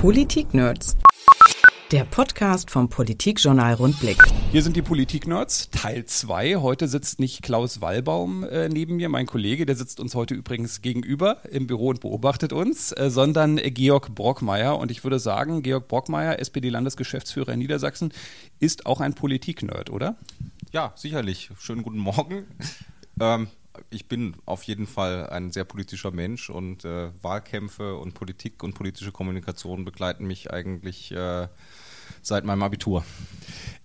Politik-Nerds. Der Podcast vom Politikjournal Rundblick. Hier sind die Politik-Nerds, Teil 2. Heute sitzt nicht Klaus Wallbaum äh, neben mir, mein Kollege, der sitzt uns heute übrigens gegenüber im Büro und beobachtet uns, äh, sondern äh, Georg Brockmeier. Und ich würde sagen, Georg Brockmeier, SPD-Landesgeschäftsführer in Niedersachsen, ist auch ein Politik-Nerd, oder? Ja, sicherlich. Schönen guten Morgen. Ähm, ich bin auf jeden Fall ein sehr politischer Mensch und äh, Wahlkämpfe und Politik und politische Kommunikation begleiten mich eigentlich äh, seit meinem Abitur.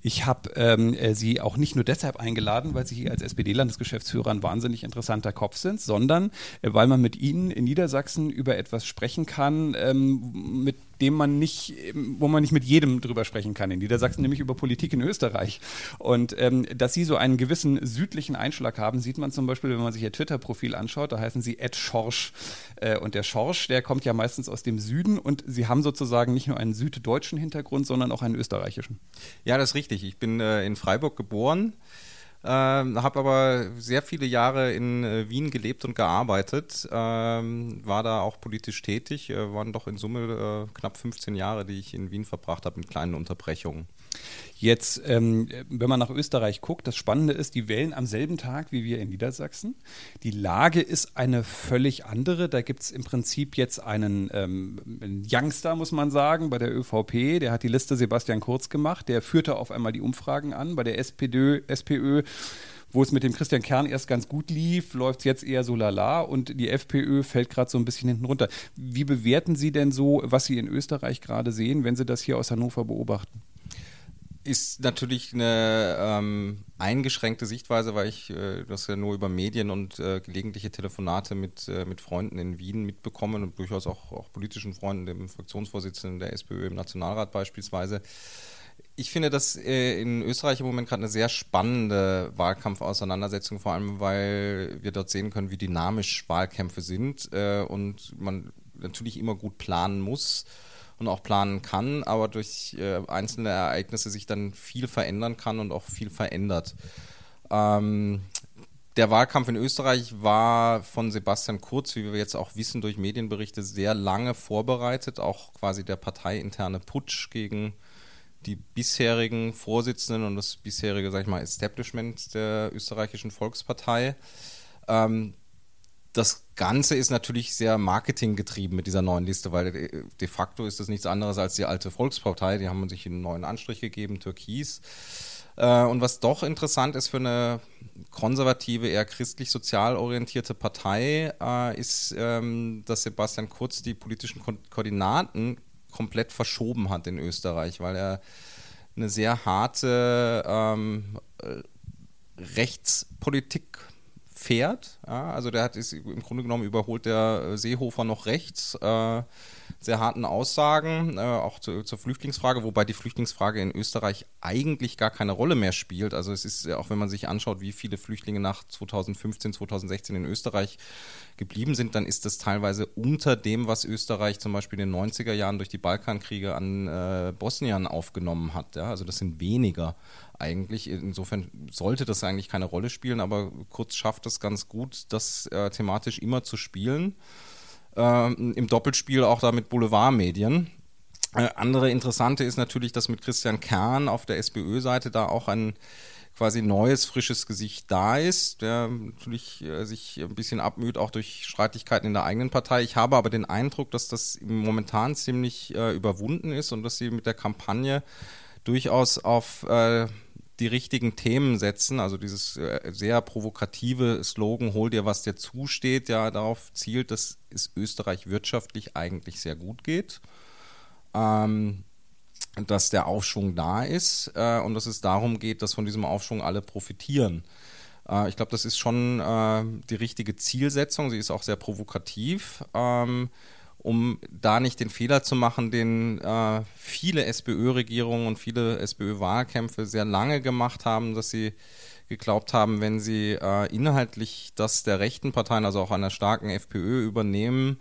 Ich habe ähm, äh, Sie auch nicht nur deshalb eingeladen, weil Sie hier als SPD-Landesgeschäftsführer ein wahnsinnig interessanter Kopf sind, sondern äh, weil man mit Ihnen in Niedersachsen über etwas sprechen kann, ähm, mit dem man nicht, wo man nicht mit jedem drüber sprechen kann in Niedersachsen, nämlich über Politik in Österreich. Und ähm, dass sie so einen gewissen südlichen Einschlag haben, sieht man zum Beispiel, wenn man sich ihr Twitter-Profil anschaut, da heißen sie Ed Schorsch. Äh, und der Schorsch, der kommt ja meistens aus dem Süden und sie haben sozusagen nicht nur einen süddeutschen Hintergrund, sondern auch einen österreichischen. Ja, das ist richtig. Ich bin äh, in Freiburg geboren. Ähm, habe aber sehr viele Jahre in äh, Wien gelebt und gearbeitet, ähm, war da auch politisch tätig, äh, waren doch in Summe äh, knapp 15 Jahre, die ich in Wien verbracht habe mit kleinen Unterbrechungen. Jetzt, ähm, wenn man nach Österreich guckt, das Spannende ist, die wählen am selben Tag wie wir in Niedersachsen. Die Lage ist eine völlig andere. Da gibt es im Prinzip jetzt einen, ähm, einen Youngster, muss man sagen, bei der ÖVP. Der hat die Liste Sebastian Kurz gemacht. Der führte auf einmal die Umfragen an. Bei der SPD, SPÖ wo es mit dem Christian Kern erst ganz gut lief, läuft es jetzt eher so lala und die FPÖ fällt gerade so ein bisschen hinten runter. Wie bewerten Sie denn so, was Sie in Österreich gerade sehen, wenn Sie das hier aus Hannover beobachten? Ist natürlich eine ähm, eingeschränkte Sichtweise, weil ich äh, das ja nur über Medien und äh, gelegentliche Telefonate mit, äh, mit Freunden in Wien mitbekommen und durchaus auch, auch politischen Freunden, dem Fraktionsvorsitzenden der SPÖ im Nationalrat beispielsweise. Ich finde das äh, in Österreich im Moment gerade eine sehr spannende Wahlkampfauseinandersetzung, vor allem weil wir dort sehen können, wie dynamisch Wahlkämpfe sind äh, und man natürlich immer gut planen muss und auch planen kann, aber durch äh, einzelne Ereignisse sich dann viel verändern kann und auch viel verändert. Ähm, der Wahlkampf in Österreich war von Sebastian Kurz, wie wir jetzt auch wissen durch Medienberichte, sehr lange vorbereitet, auch quasi der parteiinterne Putsch gegen die bisherigen Vorsitzenden und das bisherige, sag ich mal, Establishment der österreichischen Volkspartei. Ähm, das Ganze ist natürlich sehr marketinggetrieben mit dieser neuen Liste, weil de facto ist das nichts anderes als die alte Volkspartei. Die haben sich einen neuen Anstrich gegeben, Türkis. Äh, und was doch interessant ist für eine konservative, eher christlich-sozial orientierte Partei, äh, ist, ähm, dass Sebastian Kurz die politischen Koordinaten komplett verschoben hat in Österreich, weil er eine sehr harte ähm, Rechtspolitik fährt. Ja, also der hat ist im Grunde genommen überholt der äh, Seehofer noch rechts. Äh, sehr harten Aussagen, äh, auch zu, zur Flüchtlingsfrage, wobei die Flüchtlingsfrage in Österreich eigentlich gar keine Rolle mehr spielt. Also es ist, auch wenn man sich anschaut, wie viele Flüchtlinge nach 2015, 2016 in Österreich geblieben sind, dann ist das teilweise unter dem, was Österreich zum Beispiel in den 90er Jahren durch die Balkankriege an äh, Bosnien aufgenommen hat. Ja? Also das sind weniger eigentlich. Insofern sollte das eigentlich keine Rolle spielen, aber Kurz schafft es ganz gut, das äh, thematisch immer zu spielen. Ähm, Im Doppelspiel auch da mit Boulevardmedien. Äh, andere interessante ist natürlich, dass mit Christian Kern auf der SPÖ-Seite da auch ein quasi neues, frisches Gesicht da ist, der natürlich äh, sich ein bisschen abmüht, auch durch Streitigkeiten in der eigenen Partei. Ich habe aber den Eindruck, dass das momentan ziemlich äh, überwunden ist und dass sie mit der Kampagne durchaus auf äh, die richtigen Themen setzen, also dieses äh, sehr provokative Slogan, hol dir, was dir zusteht, ja darauf zielt, dass es Österreich wirtschaftlich eigentlich sehr gut geht, ähm, dass der Aufschwung da ist äh, und dass es darum geht, dass von diesem Aufschwung alle profitieren. Äh, ich glaube, das ist schon äh, die richtige Zielsetzung, sie ist auch sehr provokativ. Ähm, um da nicht den Fehler zu machen, den äh, viele SPÖ-Regierungen und viele SPÖ-Wahlkämpfe sehr lange gemacht haben, dass sie geglaubt haben, wenn sie äh, inhaltlich das der rechten Parteien, also auch einer starken FPÖ übernehmen,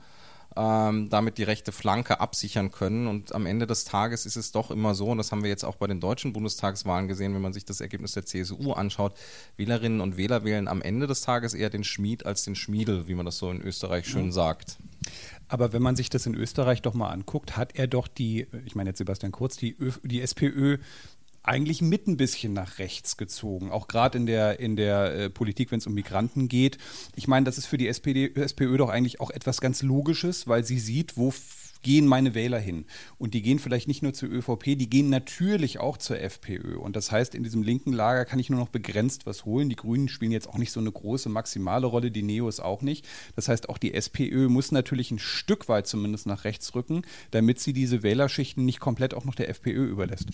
ähm, damit die rechte Flanke absichern können. Und am Ende des Tages ist es doch immer so, und das haben wir jetzt auch bei den deutschen Bundestagswahlen gesehen, wenn man sich das Ergebnis der CSU anschaut, Wählerinnen und Wähler wählen am Ende des Tages eher den Schmied als den Schmiedel, wie man das so in Österreich schön mhm. sagt. Aber wenn man sich das in Österreich doch mal anguckt, hat er doch die, ich meine jetzt Sebastian Kurz, die, Ö, die SPÖ eigentlich mit ein bisschen nach rechts gezogen, auch gerade in der, in der äh, Politik, wenn es um Migranten geht. Ich meine, das ist für die SPD, SPÖ doch eigentlich auch etwas ganz Logisches, weil sie sieht, wo gehen meine Wähler hin. Und die gehen vielleicht nicht nur zur ÖVP, die gehen natürlich auch zur FPÖ. Und das heißt, in diesem linken Lager kann ich nur noch begrenzt was holen. Die Grünen spielen jetzt auch nicht so eine große maximale Rolle, die Neos auch nicht. Das heißt, auch die SPÖ muss natürlich ein Stück weit zumindest nach rechts rücken, damit sie diese Wählerschichten nicht komplett auch noch der FPÖ überlässt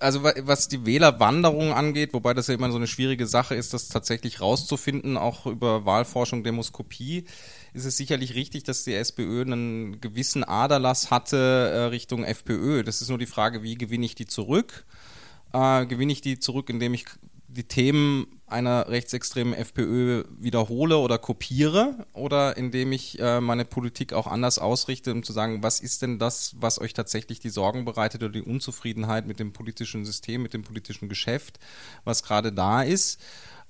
also was die Wählerwanderung angeht, wobei das ja immer so eine schwierige Sache ist, das tatsächlich rauszufinden, auch über Wahlforschung, Demoskopie, ist es sicherlich richtig, dass die SPÖ einen gewissen Aderlass hatte äh, Richtung FPÖ. Das ist nur die Frage, wie gewinne ich die zurück? Äh, gewinne ich die zurück, indem ich die Themen einer rechtsextremen FPÖ wiederhole oder kopiere oder indem ich äh, meine Politik auch anders ausrichte, um zu sagen, was ist denn das, was euch tatsächlich die Sorgen bereitet oder die Unzufriedenheit mit dem politischen System, mit dem politischen Geschäft, was gerade da ist.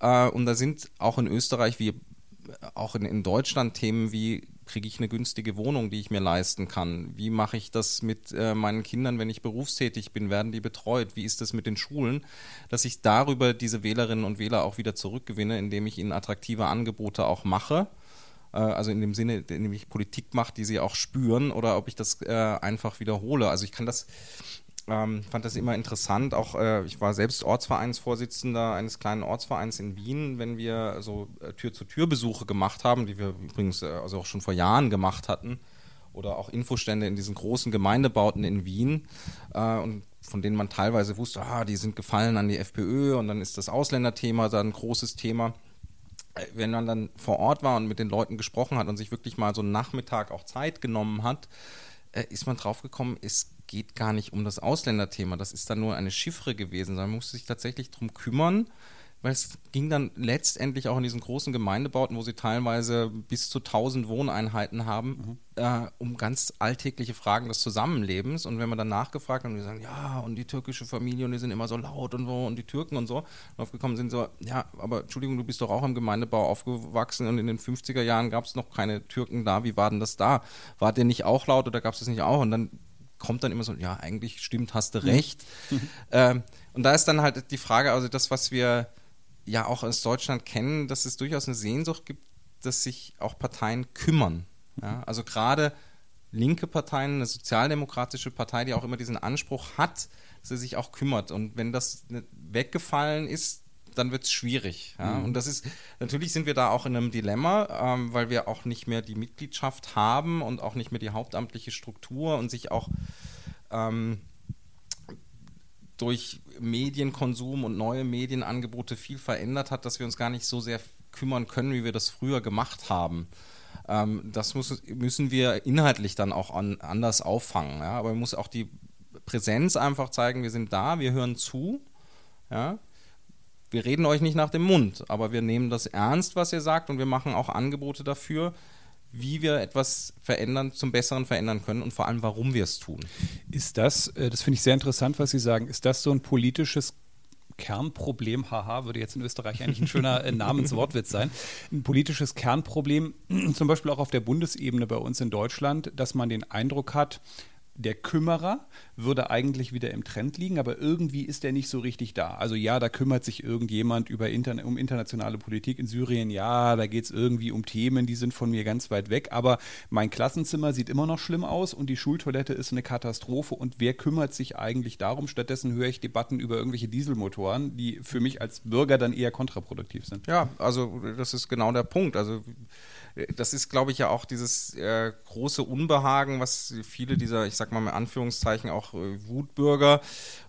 Äh, und da sind auch in Österreich wie auch in, in Deutschland Themen wie kriege ich eine günstige Wohnung, die ich mir leisten kann? Wie mache ich das mit äh, meinen Kindern, wenn ich berufstätig bin? Werden die betreut? Wie ist das mit den Schulen? Dass ich darüber diese Wählerinnen und Wähler auch wieder zurückgewinne, indem ich ihnen attraktive Angebote auch mache. Äh, also in dem Sinne, indem ich Politik mache, die sie auch spüren, oder ob ich das äh, einfach wiederhole. Also ich kann das ähm, fand das immer interessant. Auch äh, ich war selbst Ortsvereinsvorsitzender eines kleinen Ortsvereins in Wien, wenn wir so äh, Tür-zu-Tür-Besuche gemacht haben, die wir übrigens äh, also auch schon vor Jahren gemacht hatten, oder auch Infostände in diesen großen Gemeindebauten in Wien äh, und von denen man teilweise wusste, ah, die sind gefallen an die FPÖ und dann ist das Ausländerthema da ein großes Thema. Äh, wenn man dann vor Ort war und mit den Leuten gesprochen hat und sich wirklich mal so einen Nachmittag auch Zeit genommen hat, äh, ist man draufgekommen, es geht gar nicht um das Ausländerthema. Das ist dann nur eine Chiffre gewesen, sondern man musste sich tatsächlich darum kümmern, weil es ging dann letztendlich auch in diesen großen Gemeindebauten, wo sie teilweise bis zu 1000 Wohneinheiten haben, mhm. äh, um ganz alltägliche Fragen des Zusammenlebens. Und wenn man dann nachgefragt hat und die sagen, ja, und die türkische Familie und die sind immer so laut und so und die Türken und so, aufgekommen sind so, ja, aber Entschuldigung, du bist doch auch im Gemeindebau aufgewachsen und in den 50er Jahren gab es noch keine Türken da. Wie war denn das da? War der nicht auch laut oder gab es das nicht auch? Und dann kommt dann immer so, ja, eigentlich stimmt, hast du mhm. recht. Mhm. Ähm, und da ist dann halt die Frage, also das, was wir ja auch aus Deutschland kennen, dass es durchaus eine Sehnsucht gibt, dass sich auch Parteien kümmern. Ja? Also gerade linke Parteien, eine sozialdemokratische Partei, die auch immer diesen Anspruch hat, dass sie sich auch kümmert. Und wenn das weggefallen ist, dann wird es schwierig. Ja? Mhm. Und das ist, natürlich sind wir da auch in einem Dilemma, ähm, weil wir auch nicht mehr die Mitgliedschaft haben und auch nicht mehr die hauptamtliche Struktur und sich auch ähm, durch Medienkonsum und neue Medienangebote viel verändert hat, dass wir uns gar nicht so sehr kümmern können, wie wir das früher gemacht haben. Ähm, das muss, müssen wir inhaltlich dann auch an, anders auffangen. Ja? Aber man muss auch die Präsenz einfach zeigen, wir sind da, wir hören zu. Ja? Wir reden euch nicht nach dem Mund, aber wir nehmen das ernst, was ihr sagt, und wir machen auch Angebote dafür, wie wir etwas verändern, zum Besseren verändern können und vor allem, warum wir es tun. Ist das, äh, das finde ich sehr interessant, was Sie sagen, ist das so ein politisches Kernproblem, haha, würde jetzt in Österreich eigentlich ein schöner äh, Namenswortwitz sein, ein politisches Kernproblem, zum Beispiel auch auf der Bundesebene bei uns in Deutschland, dass man den Eindruck hat, der Kümmerer würde eigentlich wieder im Trend liegen, aber irgendwie ist er nicht so richtig da. Also ja, da kümmert sich irgendjemand über Interna um internationale Politik in Syrien, ja, da geht es irgendwie um Themen, die sind von mir ganz weit weg, aber mein Klassenzimmer sieht immer noch schlimm aus und die Schultoilette ist eine Katastrophe und wer kümmert sich eigentlich darum? Stattdessen höre ich Debatten über irgendwelche Dieselmotoren, die für mich als Bürger dann eher kontraproduktiv sind. Ja, also das ist genau der Punkt. Also das ist, glaube ich, ja auch dieses äh, große Unbehagen, was viele dieser, ich sag mal in Anführungszeichen, auch äh, Wutbürger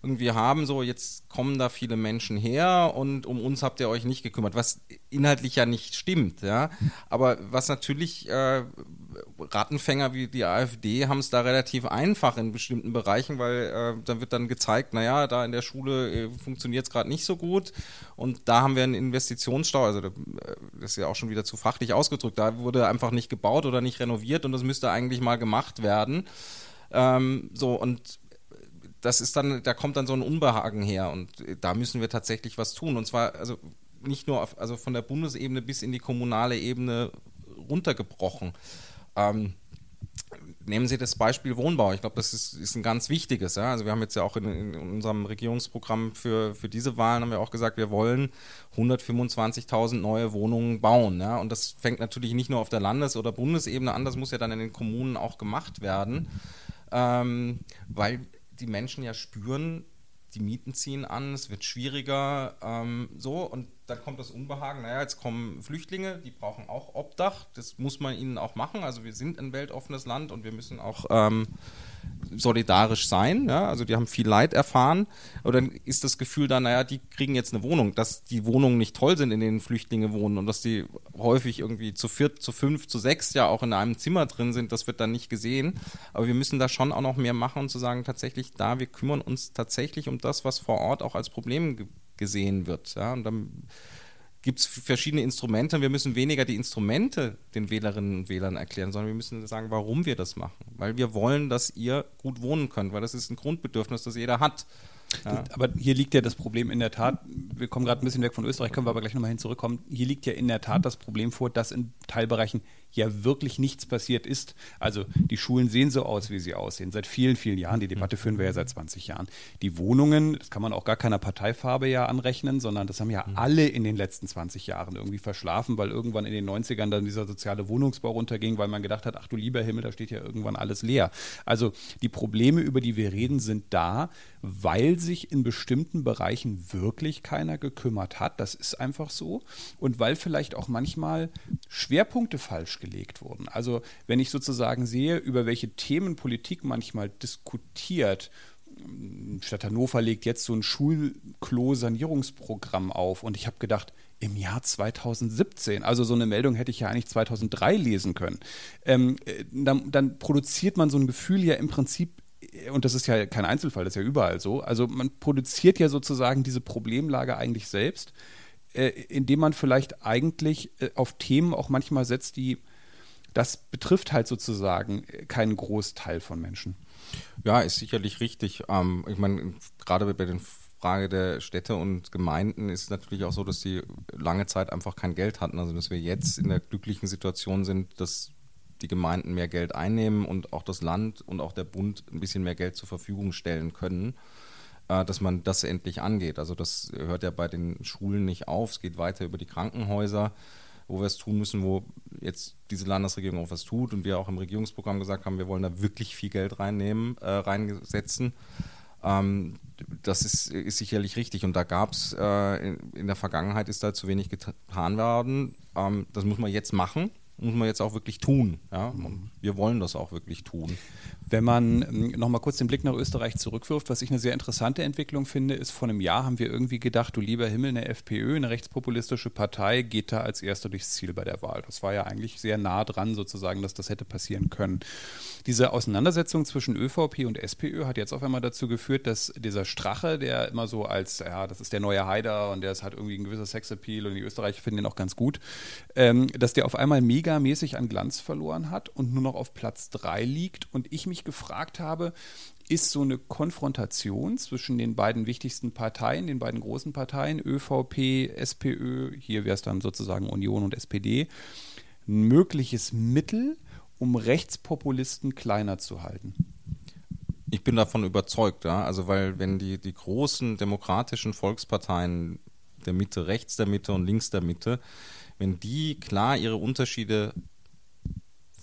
irgendwie haben. So, jetzt kommen da viele Menschen her und um uns habt ihr euch nicht gekümmert, was inhaltlich ja nicht stimmt, ja. Aber was natürlich äh, Rattenfänger wie die AfD haben es da relativ einfach in bestimmten Bereichen, weil äh, dann wird dann gezeigt, naja, da in der Schule äh, funktioniert es gerade nicht so gut und da haben wir einen Investitionsstau, also äh, das ist ja auch schon wieder zu fachlich ausgedrückt, da wurde einfach nicht gebaut oder nicht renoviert und das müsste eigentlich mal gemacht werden. Ähm, so und das ist dann, da kommt dann so ein Unbehagen her und da müssen wir tatsächlich was tun und zwar also nicht nur auf, also von der Bundesebene bis in die kommunale Ebene runtergebrochen. Ähm, nehmen Sie das Beispiel Wohnbau. Ich glaube, das ist, ist, ein ganz wichtiges. Ja? Also wir haben jetzt ja auch in, in, unserem Regierungsprogramm für, für diese Wahlen haben wir auch gesagt, wir wollen 125.000 neue Wohnungen bauen. Ja? Und das fängt natürlich nicht nur auf der Landes- oder Bundesebene an, das muss ja dann in den Kommunen auch gemacht werden, ähm, weil die Menschen ja spüren, die Mieten ziehen an, es wird schwieriger, ähm, so und dann kommt das Unbehagen, naja, jetzt kommen Flüchtlinge, die brauchen auch Obdach, das muss man ihnen auch machen, also wir sind ein weltoffenes Land und wir müssen auch ähm, solidarisch sein. Ja? Also die haben viel Leid erfahren. Aber dann ist das Gefühl da, naja, die kriegen jetzt eine Wohnung. Dass die Wohnungen nicht toll sind, in denen Flüchtlinge wohnen und dass die häufig irgendwie zu viert, zu fünf, zu sechs ja auch in einem Zimmer drin sind, das wird dann nicht gesehen. Aber wir müssen da schon auch noch mehr machen und zu sagen, tatsächlich da, wir kümmern uns tatsächlich um das, was vor Ort auch als Problem gesehen wird. Ja? Und dann gibt es verschiedene Instrumente. Wir müssen weniger die Instrumente den Wählerinnen und Wählern erklären, sondern wir müssen sagen, warum wir das machen. Weil wir wollen, dass ihr gut wohnen könnt, weil das ist ein Grundbedürfnis, das jeder hat. Ja. Aber hier liegt ja das Problem in der Tat, wir kommen gerade ein bisschen weg von Österreich, können wir aber gleich nochmal hin zurückkommen. Hier liegt ja in der Tat das Problem vor, dass in Teilbereichen ja wirklich nichts passiert ist. Also die Schulen sehen so aus, wie sie aussehen. Seit vielen, vielen Jahren. Die Debatte führen wir ja seit 20 Jahren. Die Wohnungen, das kann man auch gar keiner Parteifarbe ja anrechnen, sondern das haben ja mhm. alle in den letzten 20 Jahren irgendwie verschlafen, weil irgendwann in den 90ern dann dieser soziale Wohnungsbau runterging, weil man gedacht hat, ach du lieber Himmel, da steht ja irgendwann alles leer. Also die Probleme, über die wir reden, sind da, weil sich in bestimmten Bereichen wirklich keiner gekümmert hat. Das ist einfach so. Und weil vielleicht auch manchmal Schwerpunkte falsch gelegt wurden. Also wenn ich sozusagen sehe, über welche Themen Politik manchmal diskutiert, Stadt Hannover legt jetzt so ein Schulklo-Sanierungsprogramm auf und ich habe gedacht, im Jahr 2017, also so eine Meldung hätte ich ja eigentlich 2003 lesen können, ähm, äh, dann, dann produziert man so ein Gefühl ja im Prinzip und das ist ja kein Einzelfall, das ist ja überall so. Also man produziert ja sozusagen diese Problemlage eigentlich selbst, äh, indem man vielleicht eigentlich äh, auf Themen auch manchmal setzt, die das betrifft halt sozusagen keinen Großteil von Menschen. Ja, ist sicherlich richtig. Ähm, ich meine, gerade bei den Frage der Städte und Gemeinden ist es natürlich auch so, dass sie lange Zeit einfach kein Geld hatten. Also dass wir jetzt in der glücklichen Situation sind, dass die Gemeinden mehr Geld einnehmen und auch das Land und auch der Bund ein bisschen mehr Geld zur Verfügung stellen können, äh, dass man das endlich angeht. Also das hört ja bei den Schulen nicht auf. Es geht weiter über die Krankenhäuser wo wir es tun müssen, wo jetzt diese Landesregierung auch was tut und wir auch im Regierungsprogramm gesagt haben, wir wollen da wirklich viel Geld reinnehmen, äh, reinsetzen. Ähm, das ist, ist sicherlich richtig und da gab es äh, in, in, der Vergangenheit ist da zu wenig getan worden. Ähm, das muss man jetzt machen muss man jetzt auch wirklich tun. Ja? Und wir wollen das auch wirklich tun. Wenn man ähm, nochmal kurz den Blick nach Österreich zurückwirft, was ich eine sehr interessante Entwicklung finde, ist, vor einem Jahr haben wir irgendwie gedacht, du lieber Himmel, eine FPÖ, eine rechtspopulistische Partei, geht da als erster durchs Ziel bei der Wahl. Das war ja eigentlich sehr nah dran, sozusagen, dass das hätte passieren können. Diese Auseinandersetzung zwischen ÖVP und SPÖ hat jetzt auf einmal dazu geführt, dass dieser Strache, der immer so als, ja, das ist der neue Haider und der hat irgendwie ein gewisser Sexappeal und die Österreicher finden den auch ganz gut, ähm, dass der auf einmal mega megamäßig an Glanz verloren hat und nur noch auf Platz 3 liegt. Und ich mich gefragt habe, ist so eine Konfrontation zwischen den beiden wichtigsten Parteien, den beiden großen Parteien, ÖVP, SPÖ, hier wäre es dann sozusagen Union und SPD, ein mögliches Mittel, um Rechtspopulisten kleiner zu halten? Ich bin davon überzeugt, ja. Also weil wenn die, die großen demokratischen Volksparteien der Mitte, rechts der Mitte und links der Mitte, wenn die klar ihre Unterschiede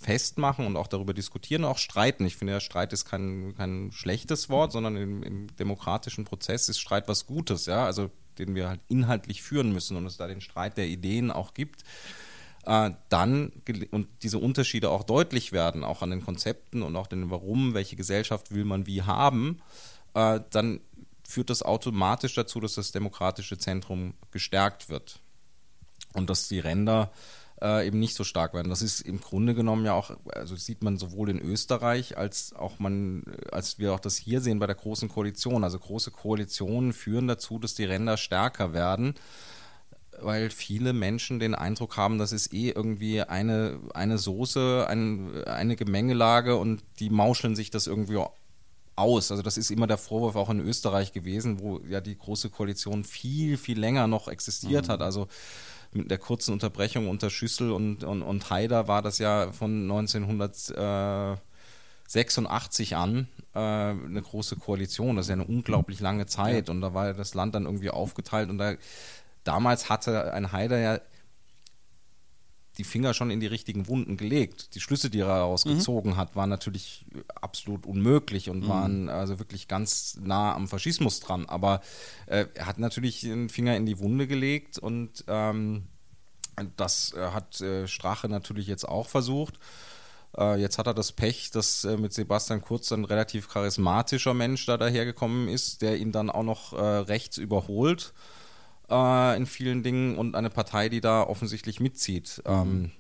festmachen und auch darüber diskutieren, auch streiten. Ich finde, ja, Streit ist kein, kein schlechtes Wort, sondern im, im, demokratischen Prozess ist Streit was Gutes, ja, also den wir halt inhaltlich führen müssen und es da den Streit der Ideen auch gibt. Äh, dann und diese Unterschiede auch deutlich werden, auch an den Konzepten und auch den Warum, welche Gesellschaft will man wie haben, äh, dann führt das automatisch dazu, dass das demokratische Zentrum gestärkt wird und dass die Ränder äh, eben nicht so stark werden. Das ist im Grunde genommen ja auch, also sieht man sowohl in Österreich als auch man, als wir auch das hier sehen bei der großen Koalition. Also große Koalitionen führen dazu, dass die Ränder stärker werden weil viele Menschen den Eindruck haben, das ist eh irgendwie eine, eine Soße, ein, eine Gemengelage und die mauscheln sich das irgendwie aus. Also das ist immer der Vorwurf auch in Österreich gewesen, wo ja die Große Koalition viel, viel länger noch existiert mhm. hat. Also mit der kurzen Unterbrechung unter Schüssel und, und, und Haider war das ja von 1986 an äh, eine große Koalition. Das ist ja eine unglaublich lange Zeit. Und da war das Land dann irgendwie aufgeteilt. Und da damals hatte ein Haider ja die Finger schon in die richtigen Wunden gelegt. Die Schlüsse, die er rausgezogen mhm. hat, waren natürlich absolut unmöglich und mhm. waren also wirklich ganz nah am Faschismus dran. Aber äh, er hat natürlich den Finger in die Wunde gelegt und ähm, das äh, hat äh, Strache natürlich jetzt auch versucht. Äh, jetzt hat er das Pech, dass äh, mit Sebastian Kurz ein relativ charismatischer Mensch da dahergekommen ist, der ihn dann auch noch äh, rechts überholt äh, in vielen Dingen und eine Partei, die da offensichtlich mitzieht. Mhm. Ähm,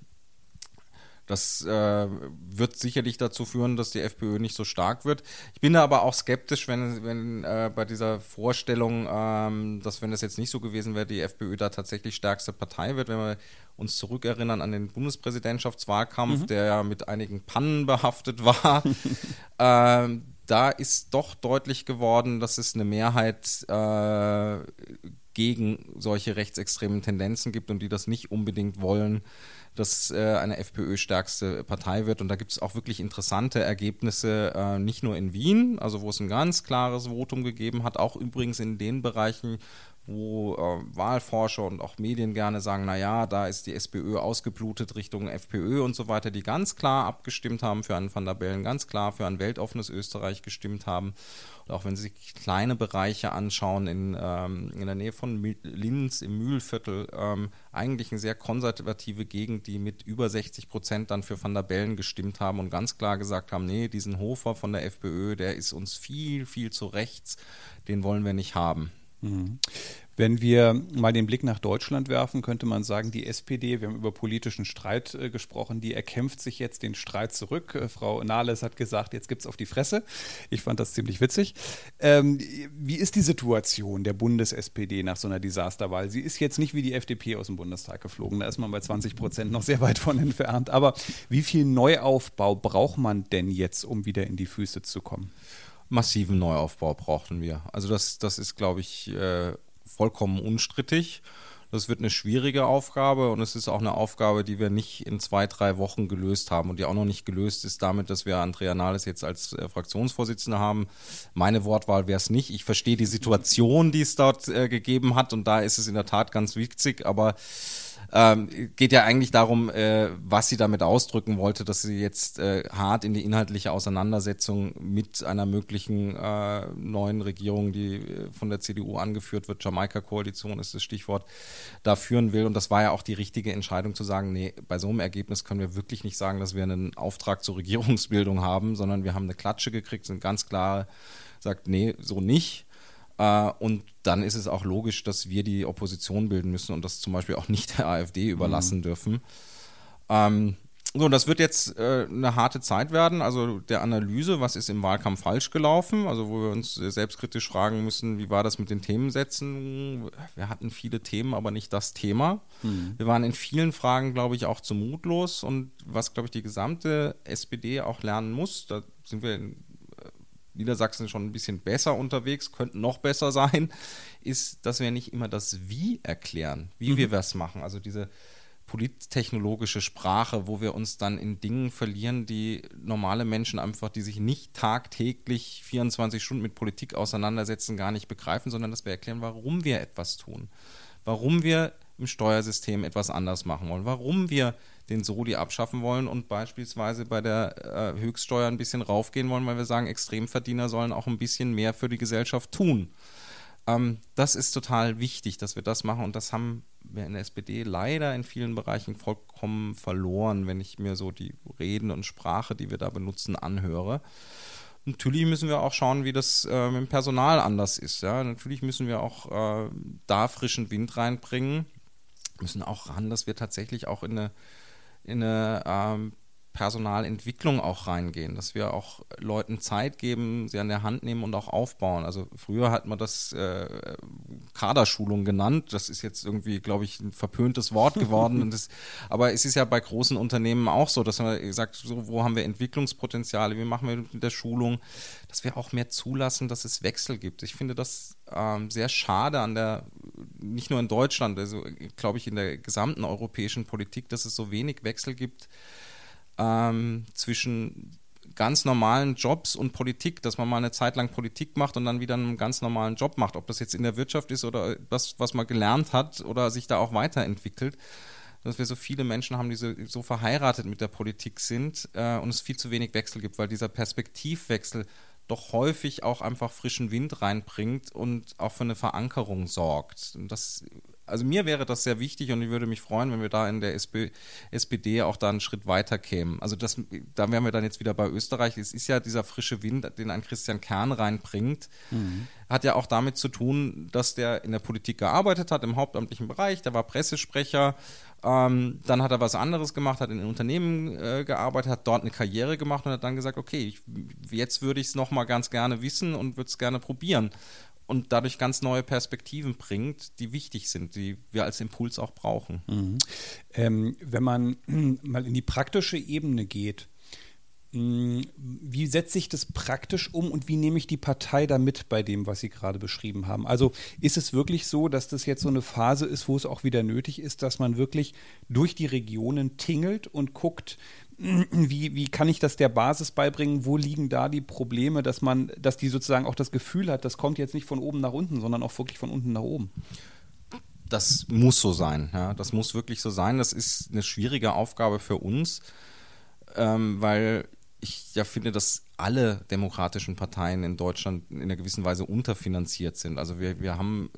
das äh, wird sicherlich dazu führen, dass die FPÖ nicht so stark wird. Ich bin da aber auch skeptisch, wenn, wenn äh, bei dieser Vorstellung, ähm, dass wenn das jetzt nicht so gewesen wäre, die FPÖ da tatsächlich stärkste Partei wird. Wenn wir uns zurückerinnern an den Bundespräsidentschaftswahlkampf, mhm. der ja mit einigen Pannen behaftet war, ähm, da ist doch deutlich geworden, dass es eine Mehrheit äh, gegen solche rechtsextremen Tendenzen gibt und die das nicht unbedingt wollen, dass äh, eine FPÖ stärkste Partei wird. Und da gibt es auch wirklich interessante Ergebnisse, äh, nicht nur in Wien, also wo es ein ganz klares Votum gegeben hat, auch übrigens in den Bereichen, wo äh, Wahlforscher und auch Medien gerne sagen, naja, da ist die SPÖ ausgeblutet Richtung FPÖ und so weiter, die ganz klar abgestimmt haben für einen Van der Bellen, ganz klar für ein weltoffenes Österreich gestimmt haben. Und auch wenn Sie sich kleine Bereiche anschauen, in, ähm, in der Nähe von Linz im Mühlviertel, ähm, eigentlich eine sehr konservative Gegend, die mit über 60 Prozent dann für Van der Bellen gestimmt haben und ganz klar gesagt haben, nee, diesen Hofer von der FPÖ, der ist uns viel, viel zu rechts, den wollen wir nicht haben. Wenn wir mal den Blick nach Deutschland werfen, könnte man sagen, die SPD, wir haben über politischen Streit äh, gesprochen, die erkämpft sich jetzt den Streit zurück. Äh, Frau Nahles hat gesagt, jetzt gibt es auf die Fresse. Ich fand das ziemlich witzig. Ähm, wie ist die Situation der Bundes-SPD nach so einer Desasterwahl? Sie ist jetzt nicht wie die FDP aus dem Bundestag geflogen. Da ist man bei 20 Prozent noch sehr weit von entfernt. Aber wie viel Neuaufbau braucht man denn jetzt, um wieder in die Füße zu kommen? Massiven Neuaufbau brauchten wir. Also das, das ist, glaube ich, äh, vollkommen unstrittig. Das wird eine schwierige Aufgabe und es ist auch eine Aufgabe, die wir nicht in zwei, drei Wochen gelöst haben und die auch noch nicht gelöst ist damit, dass wir Andrea Nahles jetzt als äh, Fraktionsvorsitzende haben. Meine Wortwahl wäre es nicht. Ich verstehe die Situation, die es dort äh, gegeben hat und da ist es in der Tat ganz witzig, aber ähm, geht ja eigentlich darum, äh, was sie damit ausdrücken wollte, dass sie jetzt äh, hart in die inhaltliche Auseinandersetzung mit einer möglichen äh, neuen Regierung, die äh, von der CDU angeführt wird, Jamaika-Koalition ist das Stichwort, da führen will. Und das war ja auch die richtige Entscheidung zu sagen, nee, bei so einem Ergebnis können wir wirklich nicht sagen, dass wir einen Auftrag zur Regierungsbildung haben, sondern wir haben eine Klatsche gekriegt, sind ganz klar, sagt, nee, so nicht. Äh, und dann ist es auch logisch, dass wir die Opposition bilden müssen und das zum Beispiel auch nicht der AfD überlassen mhm. dürfen. Ähm, so, das wird jetzt äh, eine harte Zeit werden, also der Analyse, was ist im Wahlkampf falsch gelaufen, also wo wir uns selbstkritisch fragen müssen, wie war das mit den Themensätzen? Wir hatten viele Themen, aber nicht das Thema. Mhm. Wir waren in vielen Fragen, glaube ich, auch zu mutlos und was, glaube ich, die gesamte SPD auch lernen muss, da sind wir in Niedersachsen schon ein bisschen besser unterwegs, könnten noch besser sein, ist, dass wir nicht immer das Wie erklären, wie mhm. wir was machen. Also diese polittechnologische Sprache, wo wir uns dann in Dingen verlieren, die normale Menschen einfach, die sich nicht tagtäglich 24 Stunden mit Politik auseinandersetzen, gar nicht begreifen, sondern dass wir erklären, warum wir etwas tun. Warum wir im Steuersystem etwas anders machen wollen. Warum wir den Soli abschaffen wollen und beispielsweise bei der äh, Höchststeuer ein bisschen raufgehen wollen, weil wir sagen, Extremverdiener sollen auch ein bisschen mehr für die Gesellschaft tun. Ähm, das ist total wichtig, dass wir das machen und das haben wir in der SPD leider in vielen Bereichen vollkommen verloren, wenn ich mir so die Reden und Sprache, die wir da benutzen, anhöre. Natürlich müssen wir auch schauen, wie das äh, mit dem Personal anders ist. Ja? Natürlich müssen wir auch äh, da frischen Wind reinbringen. Müssen auch ran, dass wir tatsächlich auch in eine in eine ähm, Personalentwicklung auch reingehen, dass wir auch Leuten Zeit geben, sie an der Hand nehmen und auch aufbauen. Also früher hat man das äh, Kaderschulung genannt. Das ist jetzt irgendwie, glaube ich, ein verpöntes Wort geworden. das, aber es ist ja bei großen Unternehmen auch so, dass man sagt, so, wo haben wir Entwicklungspotenziale, wie machen wir mit der Schulung, dass wir auch mehr zulassen, dass es Wechsel gibt. Ich finde das ähm, sehr schade an der, nicht nur in Deutschland, also glaube ich in der gesamten europäischen Politik, dass es so wenig Wechsel gibt ähm, zwischen ganz normalen Jobs und Politik, dass man mal eine Zeit lang Politik macht und dann wieder einen ganz normalen Job macht, ob das jetzt in der Wirtschaft ist oder das, was man gelernt hat oder sich da auch weiterentwickelt. Dass wir so viele Menschen haben, die so, so verheiratet mit der Politik sind äh, und es viel zu wenig Wechsel gibt, weil dieser Perspektivwechsel doch häufig auch einfach frischen Wind reinbringt und auch für eine Verankerung sorgt. Und das also mir wäre das sehr wichtig und ich würde mich freuen, wenn wir da in der SP, SPD auch da einen Schritt weiter kämen. Also das, da wären wir dann jetzt wieder bei Österreich. Es ist ja dieser frische Wind, den ein Christian Kern reinbringt, mhm. hat ja auch damit zu tun, dass der in der Politik gearbeitet hat, im hauptamtlichen Bereich, der war Pressesprecher, ähm, dann hat er was anderes gemacht, hat in Unternehmen äh, gearbeitet, hat dort eine Karriere gemacht und hat dann gesagt, okay, ich, jetzt würde ich es nochmal ganz gerne wissen und würde es gerne probieren und dadurch ganz neue Perspektiven bringt, die wichtig sind, die wir als Impuls auch brauchen. Mhm. Ähm, wenn man mal in die praktische Ebene geht, mm, wie setze ich das praktisch um und wie nehme ich die Partei da mit bei dem, was Sie gerade beschrieben haben? Also ist es wirklich so, dass das jetzt so eine Phase ist, wo es auch wieder nötig ist, dass man wirklich durch die Regionen tingelt und guckt, wie, wie kann ich das der Basis beibringen? Wo liegen da die Probleme, dass man, dass die sozusagen auch das Gefühl hat, das kommt jetzt nicht von oben nach unten, sondern auch wirklich von unten nach oben? Das muss so sein. Ja. Das muss wirklich so sein. Das ist eine schwierige Aufgabe für uns, ähm, weil ich ja finde, dass alle demokratischen Parteien in Deutschland in einer gewissen Weise unterfinanziert sind. Also wir, wir haben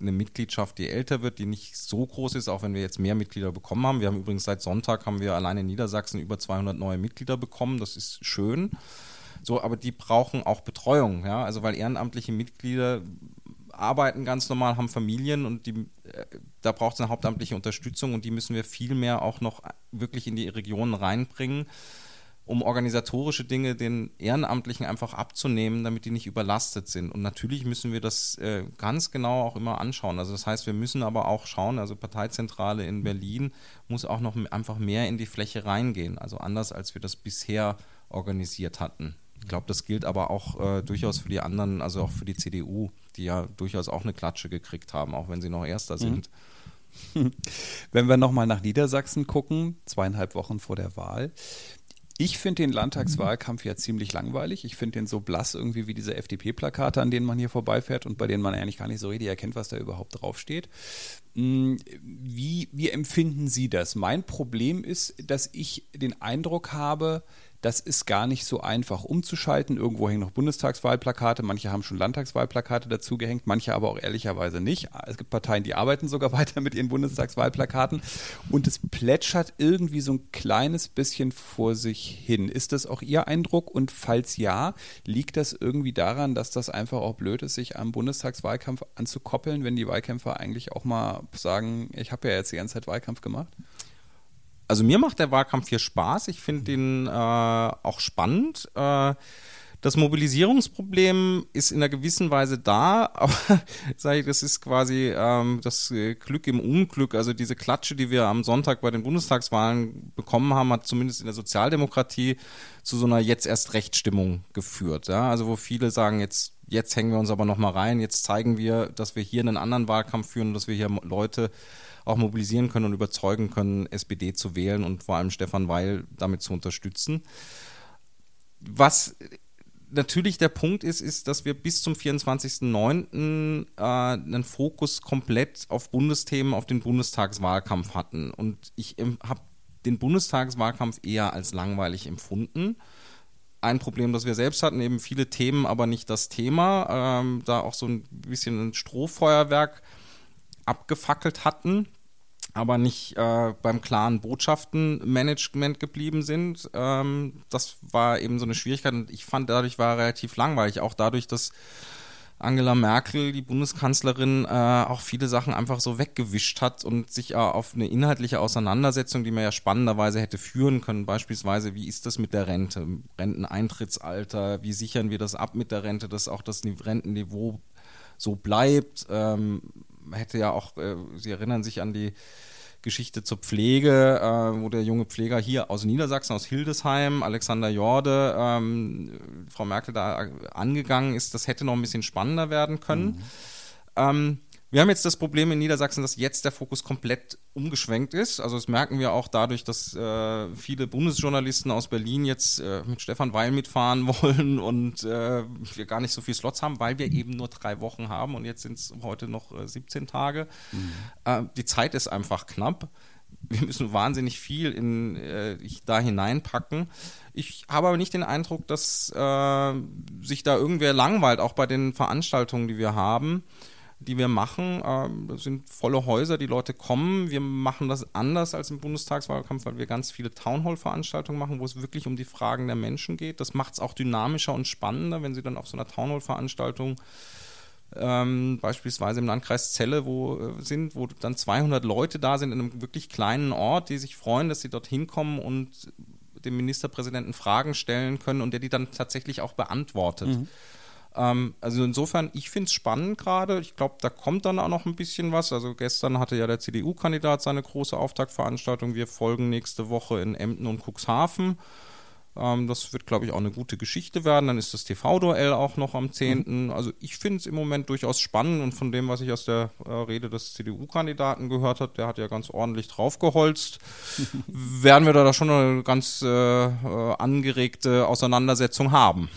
eine Mitgliedschaft, die älter wird, die nicht so groß ist, auch wenn wir jetzt mehr Mitglieder bekommen haben. Wir haben übrigens seit Sonntag haben wir allein in Niedersachsen über 200 neue Mitglieder bekommen. Das ist schön. So, aber die brauchen auch Betreuung, ja, also weil ehrenamtliche Mitglieder arbeiten ganz normal, haben Familien und die, äh, da braucht es eine hauptamtliche Unterstützung und die müssen wir viel mehr auch noch wirklich in die Regionen reinbringen um organisatorische Dinge den Ehrenamtlichen einfach abzunehmen, damit die nicht überlastet sind. Und natürlich müssen wir das äh, ganz genau auch immer anschauen. Also das heißt, wir müssen aber auch schauen, also Parteizentrale in Berlin muss auch noch einfach mehr in die Fläche reingehen, also anders als wir das bisher organisiert hatten. Ich glaube, das gilt aber auch äh, durchaus für die anderen, also auch für die CDU, die ja durchaus auch eine Klatsche gekriegt haben, auch wenn sie noch Erster sind. Wenn wir nochmal nach Niedersachsen gucken, zweieinhalb Wochen vor der Wahl, ich finde den Landtagswahlkampf ja ziemlich langweilig. Ich finde den so blass irgendwie wie diese FDP-Plakate, an denen man hier vorbeifährt und bei denen man eigentlich gar nicht so richtig erkennt, was da überhaupt draufsteht. Hm, wie, wie empfinden Sie das? Mein Problem ist, dass ich den Eindruck habe, das ist gar nicht so einfach umzuschalten. Irgendwo hängen noch Bundestagswahlplakate, manche haben schon Landtagswahlplakate dazu gehängt, manche aber auch ehrlicherweise nicht. Es gibt Parteien, die arbeiten sogar weiter mit ihren Bundestagswahlplakaten und es plätschert irgendwie so ein kleines bisschen vor sich hin. Ist das auch Ihr Eindruck? Und falls ja, liegt das irgendwie daran, dass das einfach auch blöd ist, sich am Bundestagswahlkampf anzukoppeln, wenn die Wahlkämpfer eigentlich auch mal sagen, ich habe ja jetzt die ganze Zeit Wahlkampf gemacht? Also mir macht der Wahlkampf hier Spaß. Ich finde ihn äh, auch spannend. Äh, das Mobilisierungsproblem ist in einer gewissen Weise da, aber sage ich, das ist quasi ähm, das Glück im Unglück. Also diese Klatsche, die wir am Sonntag bei den Bundestagswahlen bekommen haben, hat zumindest in der Sozialdemokratie zu so einer jetzt erst Rechtsstimmung geführt. Ja? Also wo viele sagen, jetzt jetzt hängen wir uns aber noch mal rein, jetzt zeigen wir, dass wir hier einen anderen Wahlkampf führen, dass wir hier Leute auch mobilisieren können und überzeugen können, SPD zu wählen und vor allem Stefan Weil damit zu unterstützen. Was natürlich der Punkt ist, ist, dass wir bis zum 24.09. Äh, einen Fokus komplett auf Bundesthemen, auf den Bundestagswahlkampf hatten. Und ich habe den Bundestagswahlkampf eher als langweilig empfunden. Ein Problem, das wir selbst hatten, eben viele Themen, aber nicht das Thema. Ähm, da auch so ein bisschen ein Strohfeuerwerk abgefackelt hatten aber nicht äh, beim klaren Botschaftenmanagement geblieben sind. Ähm, das war eben so eine Schwierigkeit und ich fand, dadurch war er relativ langweilig. Auch dadurch, dass Angela Merkel, die Bundeskanzlerin, äh, auch viele Sachen einfach so weggewischt hat und sich äh, auf eine inhaltliche Auseinandersetzung, die man ja spannenderweise hätte führen können, beispielsweise, wie ist das mit der Rente, Renteneintrittsalter, wie sichern wir das ab mit der Rente, dass auch das Rentenniveau so bleibt. Ähm, hätte ja auch, äh, Sie erinnern sich an die Geschichte zur Pflege, äh, wo der junge Pfleger hier aus Niedersachsen, aus Hildesheim, Alexander Jorde, ähm, Frau Merkel da angegangen ist, das hätte noch ein bisschen spannender werden können. Mhm. Ähm, wir haben jetzt das Problem in Niedersachsen, dass jetzt der Fokus komplett umgeschwenkt ist. Also das merken wir auch dadurch, dass äh, viele Bundesjournalisten aus Berlin jetzt äh, mit Stefan Weil mitfahren wollen und äh, wir gar nicht so viele Slots haben, weil wir eben nur drei Wochen haben und jetzt sind es heute noch 17 äh, Tage. Mhm. Äh, die Zeit ist einfach knapp. Wir müssen wahnsinnig viel in, äh, da hineinpacken. Ich habe aber nicht den Eindruck, dass sich da irgendwer langweilt, auch bei den Veranstaltungen, die wir haben die wir machen. Ähm, das sind volle Häuser, die Leute kommen. Wir machen das anders als im Bundestagswahlkampf, weil wir ganz viele Townhall-Veranstaltungen machen, wo es wirklich um die Fragen der Menschen geht. Das macht es auch dynamischer und spannender, wenn Sie dann auf so einer Townhall-Veranstaltung ähm, beispielsweise im Landkreis Celle wo äh, sind, wo dann 200 Leute da sind in einem wirklich kleinen Ort, die sich freuen, dass sie dorthin kommen und dem Ministerpräsidenten Fragen stellen können und der die dann tatsächlich auch beantwortet. Mhm. Ähm, also insofern, ich finde es spannend gerade. Ich glaube, da kommt dann auch noch ein bisschen was. Also gestern hatte ja der CDU-Kandidat seine große Auftaktveranstaltung. Wir folgen nächste Woche in Emden und Cuxhaven. Ähm, das wird, glaube ich, auch eine gute Geschichte werden. Dann ist das TV-Duell auch noch am 10. Mhm. Also ich finde es im Moment durchaus spannend und von dem, was ich aus der äh, Rede des CDU-Kandidaten gehört habe, der hat ja ganz ordentlich draufgeholzt, werden wir da schon eine ganz äh, äh angeregte Auseinandersetzung haben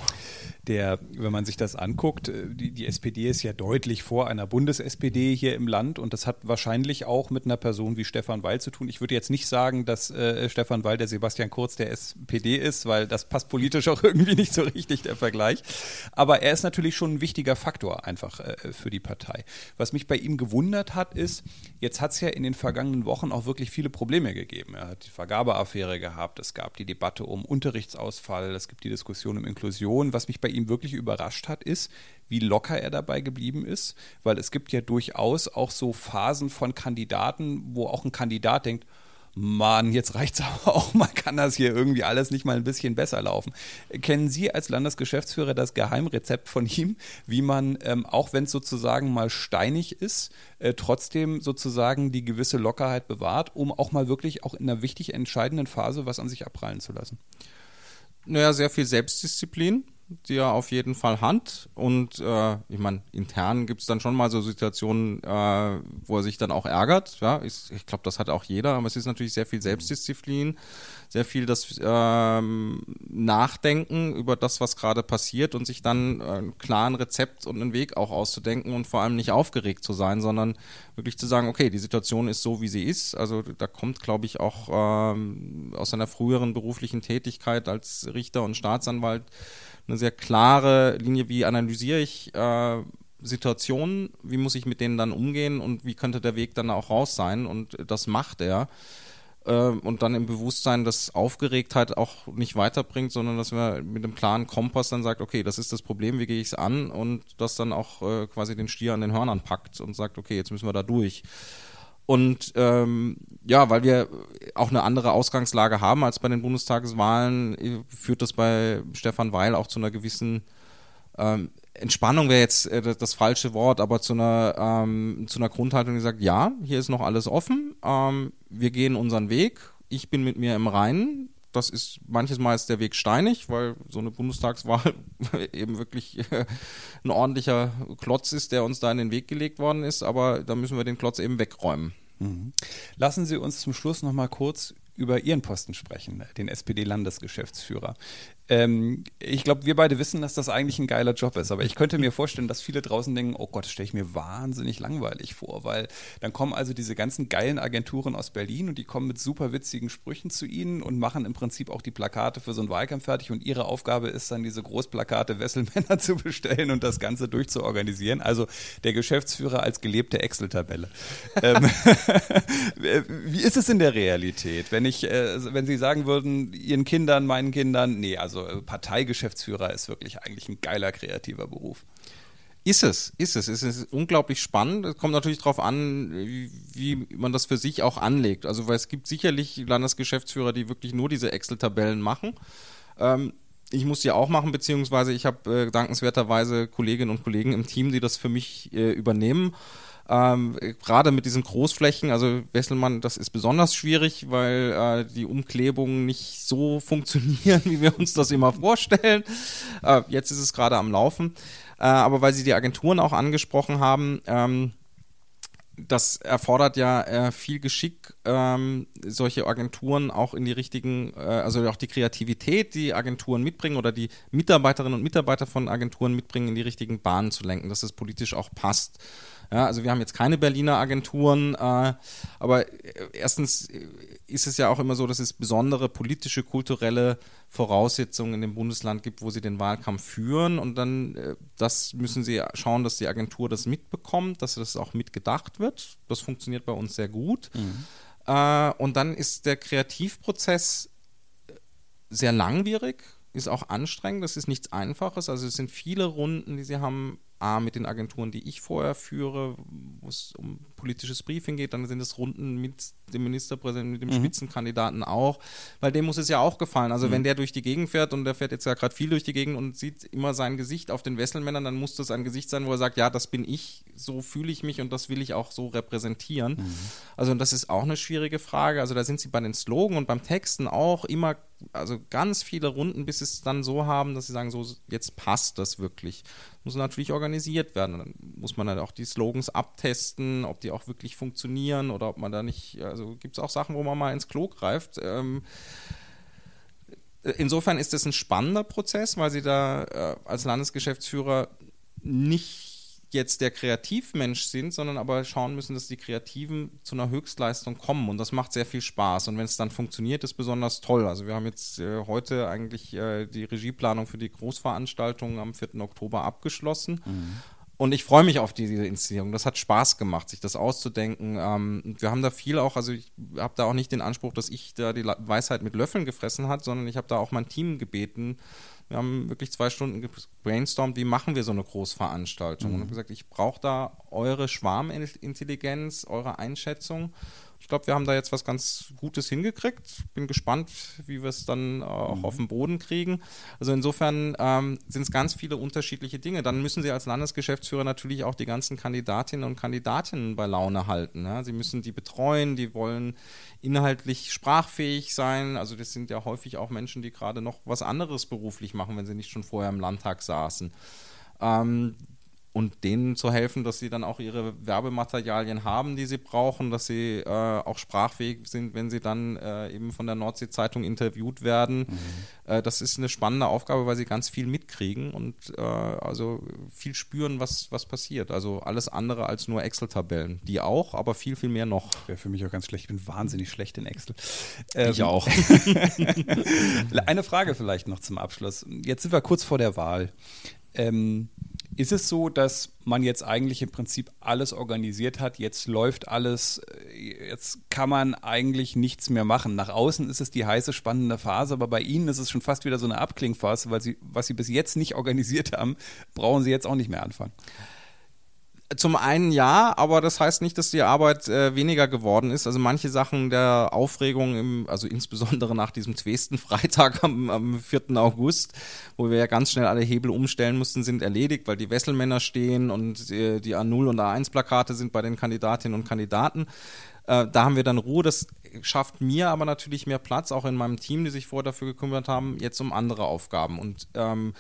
der, wenn man sich das anguckt, äh, die, die SPD ist ja deutlich vor einer Bundes-SPD hier im Land und das hat wahrscheinlich auch mit einer Person wie Stefan Weil zu tun. Ich würde jetzt nicht sagen, dass äh, Stefan Weil der Sebastian Kurz der SPD ist, weil das passt politisch auch irgendwie nicht so richtig, der Vergleich. Aber er ist natürlich schon ein wichtiger Faktor einfach äh, für die Partei. Was mich bei ihm gewundert hat, ist, jetzt hat es ja in den vergangenen Wochen auch wirklich viele Probleme gegeben. Er hat die Vergabeaffäre gehabt, es gab die Debatte um Unterrichtsausfall, es gibt die Diskussion um Inklusion. Was mich bei ihm ihn wirklich überrascht hat, ist, wie locker er dabei geblieben ist, weil es gibt ja durchaus auch so Phasen von Kandidaten, wo auch ein Kandidat denkt, Mann, jetzt reicht es aber auch mal, kann das hier irgendwie alles nicht mal ein bisschen besser laufen. Kennen Sie als Landesgeschäftsführer das Geheimrezept von ihm, wie man, ähm, auch wenn es sozusagen mal steinig ist, äh, trotzdem sozusagen die gewisse Lockerheit bewahrt, um auch mal wirklich auch in einer wichtig entscheidenden Phase was an sich abprallen zu lassen? Naja, sehr viel Selbstdisziplin die er auf jeden Fall hat. Und äh, ich meine, intern gibt es dann schon mal so Situationen, äh, wo er sich dann auch ärgert. Ja, ich, ich glaube, das hat auch jeder, aber es ist natürlich sehr viel Selbstdisziplin, sehr viel das ähm, Nachdenken über das, was gerade passiert und sich dann äh, einen klaren Rezept und einen Weg auch auszudenken und vor allem nicht aufgeregt zu sein, sondern wirklich zu sagen, okay, die Situation ist so, wie sie ist. Also da kommt, glaube ich, auch ähm, aus seiner früheren beruflichen Tätigkeit als Richter und Staatsanwalt eine sehr klare Linie, wie analysiere ich äh, Situationen, wie muss ich mit denen dann umgehen und wie könnte der Weg dann auch raus sein und das macht er. Äh, und dann im Bewusstsein, dass Aufgeregtheit auch nicht weiterbringt, sondern dass man mit einem klaren Kompass dann sagt, okay, das ist das Problem, wie gehe ich es an und das dann auch äh, quasi den Stier an den Hörnern packt und sagt, okay, jetzt müssen wir da durch. Und ähm, ja, weil wir auch eine andere Ausgangslage haben als bei den Bundestagswahlen, führt das bei Stefan Weil auch zu einer gewissen ähm, Entspannung wäre jetzt äh, das falsche Wort, aber zu einer, ähm, zu einer Grundhaltung, die sagt, ja, hier ist noch alles offen, ähm, wir gehen unseren Weg, ich bin mit mir im Reinen, das ist manches Mal ist der Weg steinig, weil so eine Bundestagswahl eben wirklich äh, ein ordentlicher Klotz ist, der uns da in den Weg gelegt worden ist, aber da müssen wir den Klotz eben wegräumen. Mhm. Lassen Sie uns zum Schluss noch mal kurz über Ihren Posten sprechen, den SPD-Landesgeschäftsführer. Ähm, ich glaube, wir beide wissen, dass das eigentlich ein geiler Job ist. Aber ich könnte mir vorstellen, dass viele draußen denken, oh Gott, das stelle ich mir wahnsinnig langweilig vor, weil dann kommen also diese ganzen geilen Agenturen aus Berlin und die kommen mit super witzigen Sprüchen zu ihnen und machen im Prinzip auch die Plakate für so einen Wahlkampf fertig und ihre Aufgabe ist dann, diese Großplakate Wesselmänner zu bestellen und das Ganze durchzuorganisieren. Also der Geschäftsführer als gelebte Excel-Tabelle. ähm, wie ist es in der Realität, wenn ich, äh, wenn Sie sagen würden, Ihren Kindern, meinen Kindern, nee, also also Parteigeschäftsführer ist wirklich eigentlich ein geiler kreativer Beruf. Ist es, ist es. Es ist unglaublich spannend. Es kommt natürlich darauf an, wie, wie man das für sich auch anlegt. Also, weil es gibt sicherlich Landesgeschäftsführer, die wirklich nur diese Excel-Tabellen machen. Ähm, ich muss die auch machen, beziehungsweise ich habe äh, dankenswerterweise Kolleginnen und Kollegen im Team, die das für mich äh, übernehmen. Ähm, Gerade mit diesen Großflächen, also Wesselmann, das ist besonders schwierig, weil äh, die Umklebungen nicht so funktionieren, wie wir uns das immer vorstellen. Äh, jetzt ist es gerade am Laufen. Äh, aber weil Sie die Agenturen auch angesprochen haben, ähm, das erfordert ja äh, viel Geschick, ähm, solche Agenturen auch in die richtigen, äh, also auch die Kreativität, die Agenturen mitbringen oder die Mitarbeiterinnen und Mitarbeiter von Agenturen mitbringen, in die richtigen Bahnen zu lenken, dass es politisch auch passt. Ja, also wir haben jetzt keine Berliner Agenturen, äh, aber äh, erstens ist es ja auch immer so, dass es besondere politische, kulturelle Voraussetzungen in dem Bundesland gibt, wo sie den Wahlkampf führen. Und dann, äh, das müssen sie schauen, dass die Agentur das mitbekommt, dass das auch mitgedacht wird. Das funktioniert bei uns sehr gut. Mhm. Äh, und dann ist der Kreativprozess sehr langwierig, ist auch anstrengend, das ist nichts Einfaches. Also es sind viele Runden, die sie haben A, mit den Agenturen, die ich vorher führe, wo es um politisches Briefing geht, dann sind es Runden mit dem Ministerpräsidenten, mit dem mhm. Spitzenkandidaten auch, weil dem muss es ja auch gefallen. Also mhm. wenn der durch die Gegend fährt und der fährt jetzt ja gerade viel durch die Gegend und sieht immer sein Gesicht auf den Wesselmännern, dann muss das ein Gesicht sein, wo er sagt, ja, das bin ich, so fühle ich mich und das will ich auch so repräsentieren. Mhm. Also das ist auch eine schwierige Frage. Also da sind sie bei den Slogan und beim Texten auch immer, also ganz viele Runden, bis sie es dann so haben, dass sie sagen, so jetzt passt das wirklich muss natürlich organisiert werden. Dann muss man halt auch die Slogans abtesten, ob die auch wirklich funktionieren oder ob man da nicht, also gibt es auch Sachen, wo man mal ins Klo greift. Ähm, insofern ist es ein spannender Prozess, weil sie da äh, als Landesgeschäftsführer nicht jetzt der Kreativmensch sind, sondern aber schauen müssen, dass die Kreativen zu einer Höchstleistung kommen. Und das macht sehr viel Spaß. Und wenn es dann funktioniert, ist besonders toll. Also wir haben jetzt äh, heute eigentlich äh, die Regieplanung für die Großveranstaltung am 4. Oktober abgeschlossen. Mhm. Und ich freue mich auf diese Inszenierung. Das hat Spaß gemacht, sich das auszudenken. Ähm, wir haben da viel auch, also ich habe da auch nicht den Anspruch, dass ich da die Weisheit mit Löffeln gefressen hat, sondern ich habe da auch mein Team gebeten, wir haben wirklich zwei Stunden gebrainstormt, wie machen wir so eine Großveranstaltung. Mhm. Und habe gesagt, ich brauche da eure Schwarmintelligenz, eure Einschätzung. Ich glaube, wir haben da jetzt was ganz Gutes hingekriegt. Bin gespannt, wie wir es dann äh, auch mhm. auf den Boden kriegen. Also insofern ähm, sind es ganz viele unterschiedliche Dinge. Dann müssen Sie als Landesgeschäftsführer natürlich auch die ganzen Kandidatinnen und Kandidatinnen bei Laune halten. Ja? Sie müssen die betreuen, die wollen inhaltlich sprachfähig sein. Also das sind ja häufig auch Menschen, die gerade noch was anderes beruflich machen, wenn sie nicht schon vorher im Landtag saßen. Ähm, und denen zu helfen, dass sie dann auch ihre Werbematerialien haben, die sie brauchen, dass sie äh, auch sprachfähig sind, wenn sie dann äh, eben von der Nordsee-Zeitung interviewt werden. Mhm. Äh, das ist eine spannende Aufgabe, weil sie ganz viel mitkriegen und äh, also viel spüren, was, was passiert. Also alles andere als nur Excel-Tabellen. Die auch, aber viel, viel mehr noch. Wäre für mich auch ganz schlecht. Ich bin wahnsinnig schlecht in Excel. Ähm, ich auch. Eine Frage vielleicht noch zum Abschluss. Jetzt sind wir kurz vor der Wahl. Ähm, ist es so, dass man jetzt eigentlich im Prinzip alles organisiert hat, jetzt läuft alles, äh, jetzt kann man eigentlich nichts mehr machen. Nach außen ist es die heiße, spannende Phase, aber bei Ihnen ist es schon fast wieder so eine Abklingphase, weil Sie, was Sie bis jetzt nicht organisiert haben, brauchen Sie jetzt auch nicht mehr anfangen. Zum einen ja, aber das heißt nicht, dass die Arbeit äh, weniger geworden ist. Also manche Sachen der Aufregung, im, also insbesondere nach diesem zweiten Freitag am, am 4. August, wo wir ja ganz schnell alle Hebel umstellen mussten, sind erledigt, weil die Wesselmänner stehen und äh, die A0 und A1-Plakate sind bei den Kandidatinnen und Kandidaten. Äh, da haben wir dann Ruhe. Das schafft mir aber natürlich mehr Platz, auch in meinem Team, die sich vorher dafür gekümmert haben, jetzt um andere Aufgaben. Und ähm,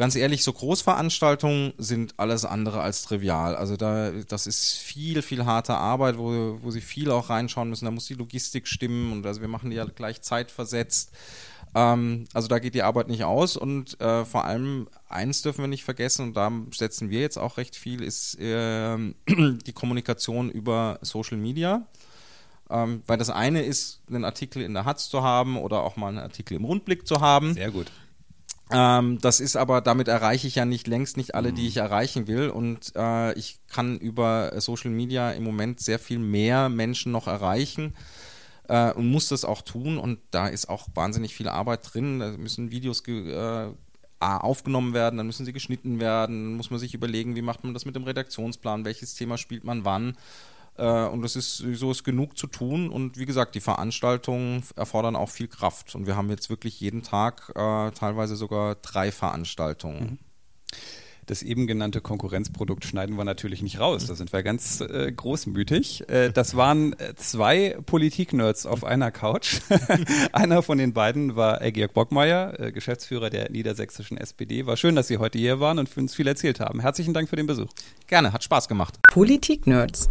ganz ehrlich, so Großveranstaltungen sind alles andere als trivial. Also da, das ist viel, viel harte Arbeit, wo, wo sie viel auch reinschauen müssen. Da muss die Logistik stimmen und also wir machen die ja gleich zeitversetzt. Ähm, also da geht die Arbeit nicht aus und äh, vor allem eins dürfen wir nicht vergessen und da setzen wir jetzt auch recht viel, ist äh, die Kommunikation über Social Media. Ähm, weil das eine ist, einen Artikel in der Hatz zu haben oder auch mal einen Artikel im Rundblick zu haben. Sehr gut. Ähm, das ist aber, damit erreiche ich ja nicht längst nicht alle, die mhm. ich erreichen will. Und äh, ich kann über Social Media im Moment sehr viel mehr Menschen noch erreichen äh, und muss das auch tun. Und da ist auch wahnsinnig viel Arbeit drin. Da müssen Videos äh, aufgenommen werden, dann müssen sie geschnitten werden, dann muss man sich überlegen, wie macht man das mit dem Redaktionsplan, welches Thema spielt man wann. Äh, und es ist so ist genug zu tun. Und wie gesagt, die Veranstaltungen erfordern auch viel Kraft. Und wir haben jetzt wirklich jeden Tag äh, teilweise sogar drei Veranstaltungen. Mhm. Das eben genannte Konkurrenzprodukt schneiden wir natürlich nicht raus. Da sind wir ganz äh, großmütig. Äh, das waren äh, zwei Politik-Nerds auf einer Couch. Einer von den beiden war Georg Bockmeier, äh, Geschäftsführer der niedersächsischen SPD. War schön, dass Sie heute hier waren und für uns viel erzählt haben. Herzlichen Dank für den Besuch. Gerne, hat Spaß gemacht. Politik-Nerds.